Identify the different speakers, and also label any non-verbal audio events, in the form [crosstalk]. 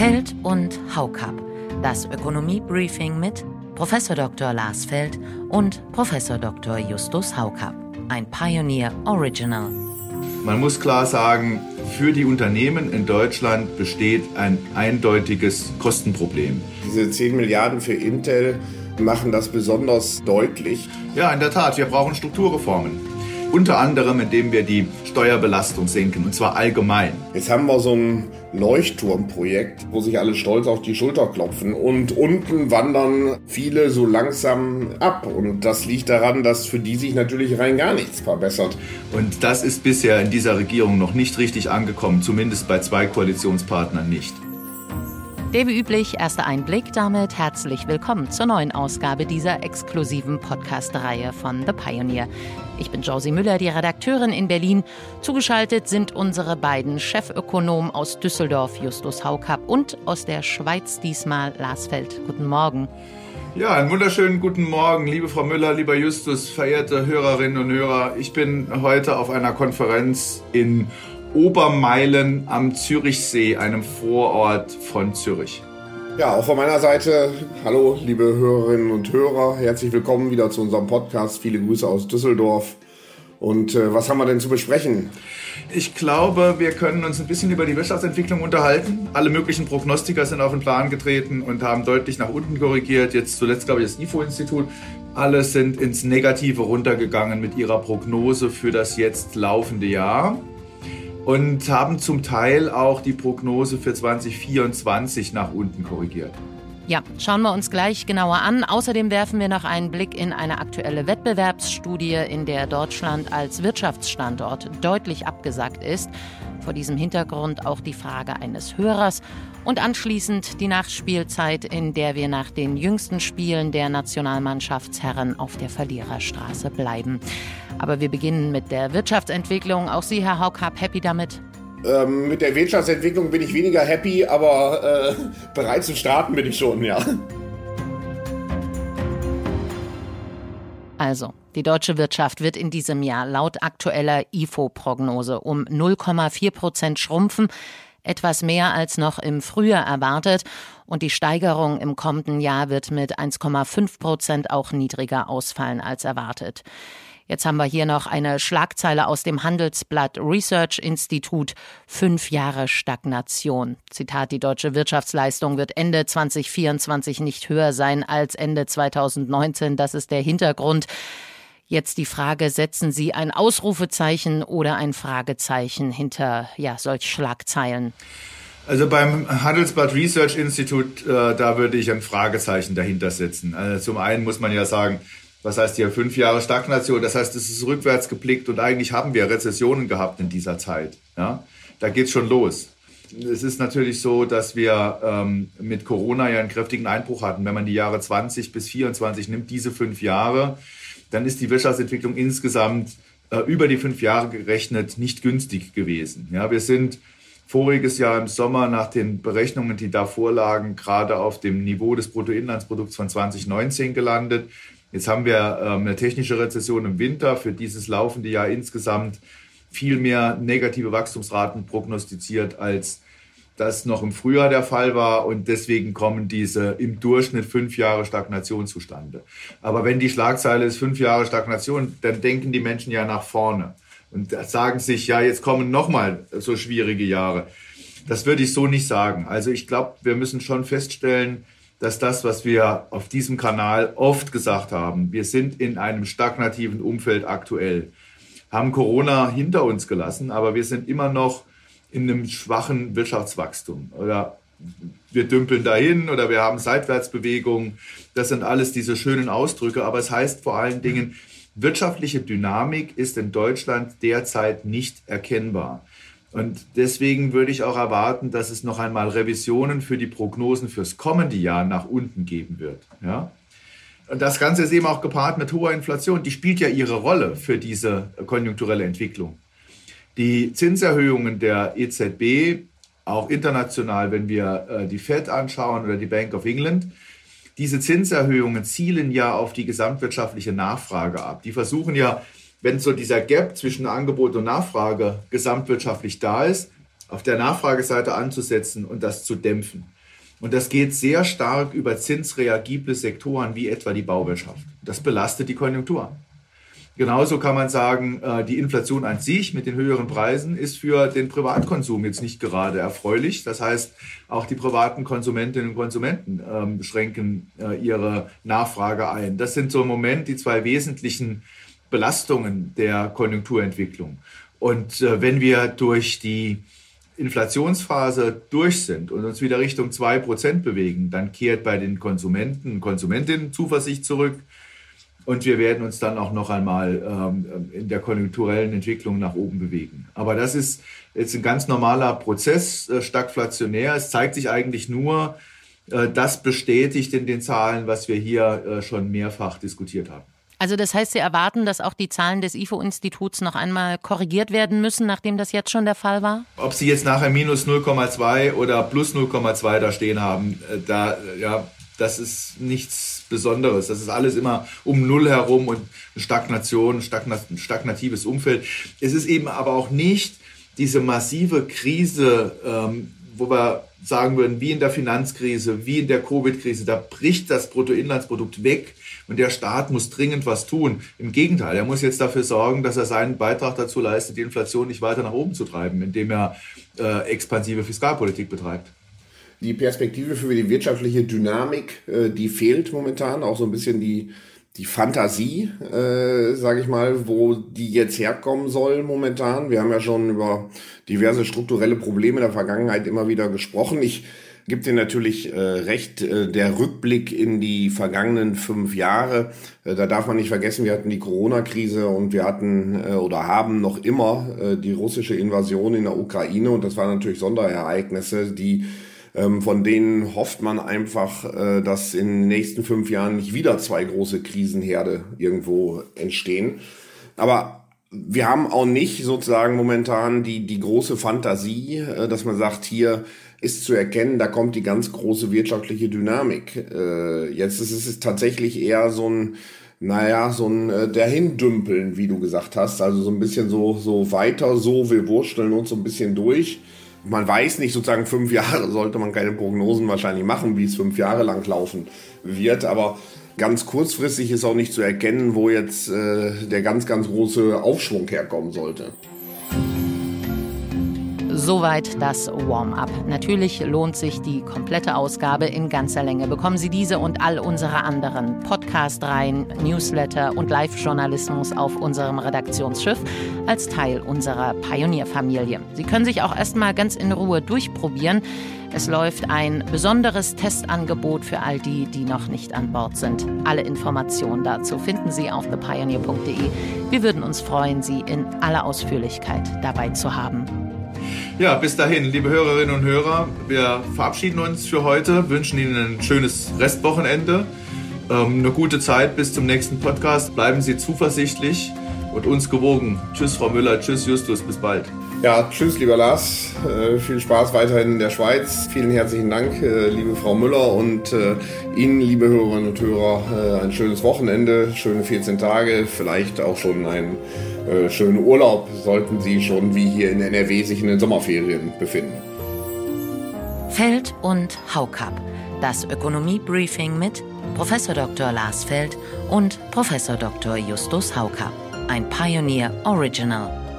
Speaker 1: Feld und Haukap. Das Ökonomie-Briefing mit Prof. Dr. Lars Feld und Prof. Dr. Justus Haukap. Ein Pioneer Original.
Speaker 2: Man muss klar sagen, für die Unternehmen in Deutschland besteht ein eindeutiges Kostenproblem.
Speaker 3: Diese 10 Milliarden für Intel machen das besonders deutlich.
Speaker 2: Ja, in der Tat, wir brauchen Strukturreformen. Unter anderem, indem wir die Steuerbelastung senken, und zwar allgemein.
Speaker 3: Jetzt haben wir so ein Leuchtturmprojekt, wo sich alle stolz auf die Schulter klopfen. Und unten wandern viele so langsam ab. Und das liegt daran, dass für die sich natürlich rein gar nichts verbessert.
Speaker 2: Und das ist bisher in dieser Regierung noch nicht richtig angekommen, zumindest bei zwei Koalitionspartnern nicht.
Speaker 1: Der wie üblich erste Einblick damit herzlich willkommen zur neuen Ausgabe dieser exklusiven Podcast-Reihe von The Pioneer. Ich bin Josie Müller, die Redakteurin in Berlin. Zugeschaltet sind unsere beiden Chefökonomen aus Düsseldorf, Justus Haukapp, und aus der Schweiz diesmal Lars Feld. Guten Morgen.
Speaker 2: Ja, einen wunderschönen guten Morgen, liebe Frau Müller, lieber Justus, verehrte Hörerinnen und Hörer. Ich bin heute auf einer Konferenz in Obermeilen am Zürichsee, einem Vorort von Zürich.
Speaker 3: Ja, auch von meiner Seite, hallo liebe Hörerinnen und Hörer, herzlich willkommen wieder zu unserem Podcast. Viele Grüße aus Düsseldorf. Und äh, was haben wir denn zu besprechen?
Speaker 2: Ich glaube, wir können uns ein bisschen über die Wirtschaftsentwicklung unterhalten. Alle möglichen Prognostiker sind auf den Plan getreten und haben deutlich nach unten korrigiert. Jetzt zuletzt, glaube ich, das IFO-Institut. Alle sind ins Negative runtergegangen mit ihrer Prognose für das jetzt laufende Jahr und haben zum Teil auch die Prognose für 2024 nach unten korrigiert.
Speaker 1: Ja, schauen wir uns gleich genauer an. Außerdem werfen wir noch einen Blick in eine aktuelle Wettbewerbsstudie, in der Deutschland als Wirtschaftsstandort deutlich abgesagt ist. Vor diesem Hintergrund auch die Frage eines Hörers und anschließend die Nachspielzeit, in der wir nach den jüngsten Spielen der Nationalmannschaftsherren auf der Verliererstraße bleiben. Aber wir beginnen mit der Wirtschaftsentwicklung. Auch Sie, Herr Haukap, happy damit?
Speaker 3: Ähm, mit der Wirtschaftsentwicklung bin ich weniger happy, aber äh, bereit zu starten bin ich schon, ja.
Speaker 1: Also, die deutsche Wirtschaft wird in diesem Jahr laut aktueller IFO-Prognose um 0,4 Prozent schrumpfen etwas mehr als noch im Frühjahr erwartet und die Steigerung im kommenden Jahr wird mit 1,5 Prozent auch niedriger ausfallen als erwartet. Jetzt haben wir hier noch eine Schlagzeile aus dem Handelsblatt Research Institut. Fünf Jahre Stagnation. Zitat, die deutsche Wirtschaftsleistung wird Ende 2024 nicht höher sein als Ende 2019. Das ist der Hintergrund. Jetzt die Frage, setzen Sie ein Ausrufezeichen oder ein Fragezeichen hinter ja, solch Schlagzeilen?
Speaker 2: Also beim Handelsblatt Research Institute, äh, da würde ich ein Fragezeichen dahinter setzen. Also zum einen muss man ja sagen, was heißt hier fünf Jahre Stagnation? Das heißt, es ist rückwärts geblickt und eigentlich haben wir Rezessionen gehabt in dieser Zeit. Ja? Da geht's schon los. Es ist natürlich so, dass wir ähm, mit Corona ja einen kräftigen Einbruch hatten. Wenn man die Jahre 20 bis 24 nimmt, diese fünf Jahre, dann ist die Wirtschaftsentwicklung insgesamt äh, über die fünf Jahre gerechnet nicht günstig gewesen. Ja, wir sind voriges Jahr im Sommer nach den Berechnungen, die da vorlagen, gerade auf dem Niveau des Bruttoinlandsprodukts von 2019 gelandet. Jetzt haben wir ähm, eine technische Rezession im Winter für dieses laufende Jahr insgesamt viel mehr negative Wachstumsraten prognostiziert als das noch im Frühjahr der Fall war und deswegen kommen diese im Durchschnitt fünf Jahre Stagnation zustande. Aber wenn die Schlagzeile ist fünf Jahre Stagnation, dann denken die Menschen ja nach vorne und sagen sich, ja, jetzt kommen nochmal so schwierige Jahre. Das würde ich so nicht sagen. Also ich glaube, wir müssen schon feststellen, dass das, was wir auf diesem Kanal oft gesagt haben, wir sind in einem stagnativen Umfeld aktuell, haben Corona hinter uns gelassen, aber wir sind immer noch in einem schwachen Wirtschaftswachstum oder wir dümpeln dahin oder wir haben Seitwärtsbewegungen. Das sind alles diese schönen Ausdrücke, aber es heißt vor allen Dingen, wirtschaftliche Dynamik ist in Deutschland derzeit nicht erkennbar. Und deswegen würde ich auch erwarten, dass es noch einmal Revisionen für die Prognosen fürs kommende Jahr nach unten geben wird. Ja? Und das Ganze ist eben auch gepaart mit hoher Inflation. Die spielt ja ihre Rolle für diese konjunkturelle Entwicklung. Die Zinserhöhungen der EZB, auch international, wenn wir äh, die Fed anschauen oder die Bank of England, diese Zinserhöhungen zielen ja auf die gesamtwirtschaftliche Nachfrage ab. Die versuchen ja, wenn so dieser Gap zwischen Angebot und Nachfrage gesamtwirtschaftlich da ist, auf der Nachfrageseite anzusetzen und das zu dämpfen. Und das geht sehr stark über zinsreagible Sektoren wie etwa die Bauwirtschaft. Das belastet die Konjunktur. Genauso kann man sagen, äh, die Inflation an sich mit den höheren Preisen ist für den Privatkonsum jetzt nicht gerade erfreulich. Das heißt, auch die privaten Konsumentinnen und Konsumenten ähm, schränken äh, ihre Nachfrage ein. Das sind so im Moment die zwei wesentlichen Belastungen der Konjunkturentwicklung. Und äh, wenn wir durch die Inflationsphase durch sind und uns wieder Richtung zwei Prozent bewegen, dann kehrt bei den Konsumenten Konsumentinnen Zuversicht zurück. Und wir werden uns dann auch noch einmal ähm, in der konjunkturellen Entwicklung nach oben bewegen. Aber das ist jetzt ein ganz normaler Prozess, äh, stagflationär. Es zeigt sich eigentlich nur, äh, das bestätigt in den Zahlen, was wir hier äh, schon mehrfach diskutiert haben.
Speaker 1: Also das heißt, Sie erwarten, dass auch die Zahlen des IFO-Instituts noch einmal korrigiert werden müssen, nachdem das jetzt schon der Fall war?
Speaker 2: Ob Sie jetzt nachher minus 0,2 oder plus 0,2 da stehen haben, äh, da, ja, das ist nichts Besonderes. Das ist alles immer um Null herum und Stagnation, stagnatives Umfeld. Es ist eben aber auch nicht diese massive Krise, ähm, wo wir sagen würden, wie in der Finanzkrise, wie in der Covid-Krise, da bricht das Bruttoinlandsprodukt weg und der Staat muss dringend was tun. Im Gegenteil, er muss jetzt dafür sorgen, dass er seinen Beitrag dazu leistet, die Inflation nicht weiter nach oben zu treiben, indem er äh, expansive Fiskalpolitik betreibt.
Speaker 3: Die Perspektive für die wirtschaftliche Dynamik, äh, die fehlt momentan, auch so ein bisschen die die Fantasie, äh, sage ich mal, wo die jetzt herkommen soll momentan. Wir haben ja schon über diverse strukturelle Probleme der Vergangenheit immer wieder gesprochen. Ich gebe dir natürlich äh, recht, äh, der Rückblick in die vergangenen fünf Jahre, äh, da darf man nicht vergessen, wir hatten die Corona-Krise und wir hatten äh, oder haben noch immer äh, die russische Invasion in der Ukraine und das waren natürlich Sonderereignisse, die von denen hofft man einfach, äh, dass in den nächsten fünf Jahren nicht wieder zwei große Krisenherde irgendwo entstehen. Aber wir haben auch nicht sozusagen momentan die, die große Fantasie, äh, dass man sagt, hier ist zu erkennen, da kommt die ganz große wirtschaftliche Dynamik. Äh, jetzt ist es tatsächlich eher so ein, naja, so ein äh, Dahindümpeln, wie du gesagt hast. Also so ein bisschen so, so weiter so, wir wursteln uns so ein bisschen durch man weiß nicht, sozusagen fünf Jahre [laughs] sollte man keine Prognosen wahrscheinlich machen, wie es fünf Jahre lang laufen wird, aber ganz kurzfristig ist auch nicht zu erkennen, wo jetzt äh, der ganz, ganz große Aufschwung herkommen sollte.
Speaker 1: Soweit das Warm-up. Natürlich lohnt sich die komplette Ausgabe in ganzer Länge. Bekommen Sie diese und all unsere anderen Podcast-Reihen, Newsletter und Live-Journalismus auf unserem Redaktionsschiff als Teil unserer Pionierfamilie. Sie können sich auch erstmal ganz in Ruhe durchprobieren. Es läuft ein besonderes Testangebot für all die, die noch nicht an Bord sind. Alle Informationen dazu finden Sie auf thepioneer.de. Wir würden uns freuen, Sie in aller Ausführlichkeit dabei zu haben.
Speaker 2: Ja, bis dahin, liebe Hörerinnen und Hörer, wir verabschieden uns für heute, wünschen Ihnen ein schönes Restwochenende, ähm, eine gute Zeit bis zum nächsten Podcast. Bleiben Sie zuversichtlich und uns gewogen. Tschüss, Frau Müller, tschüss, Justus, bis bald.
Speaker 3: Ja, tschüss, lieber Lars. Äh, viel Spaß weiterhin in der Schweiz. Vielen herzlichen Dank, äh, liebe Frau Müller und äh, Ihnen, liebe Hörerinnen und Hörer, äh, ein schönes Wochenende, schöne 14 Tage, vielleicht auch schon einen äh, schönen Urlaub, sollten Sie schon wie hier in NRW sich in den Sommerferien befinden.
Speaker 1: Feld und Haukap, das Ökonomie-Briefing mit Prof. Dr. Lars Feld und Prof. Dr. Justus Haukap, ein Pioneer Original.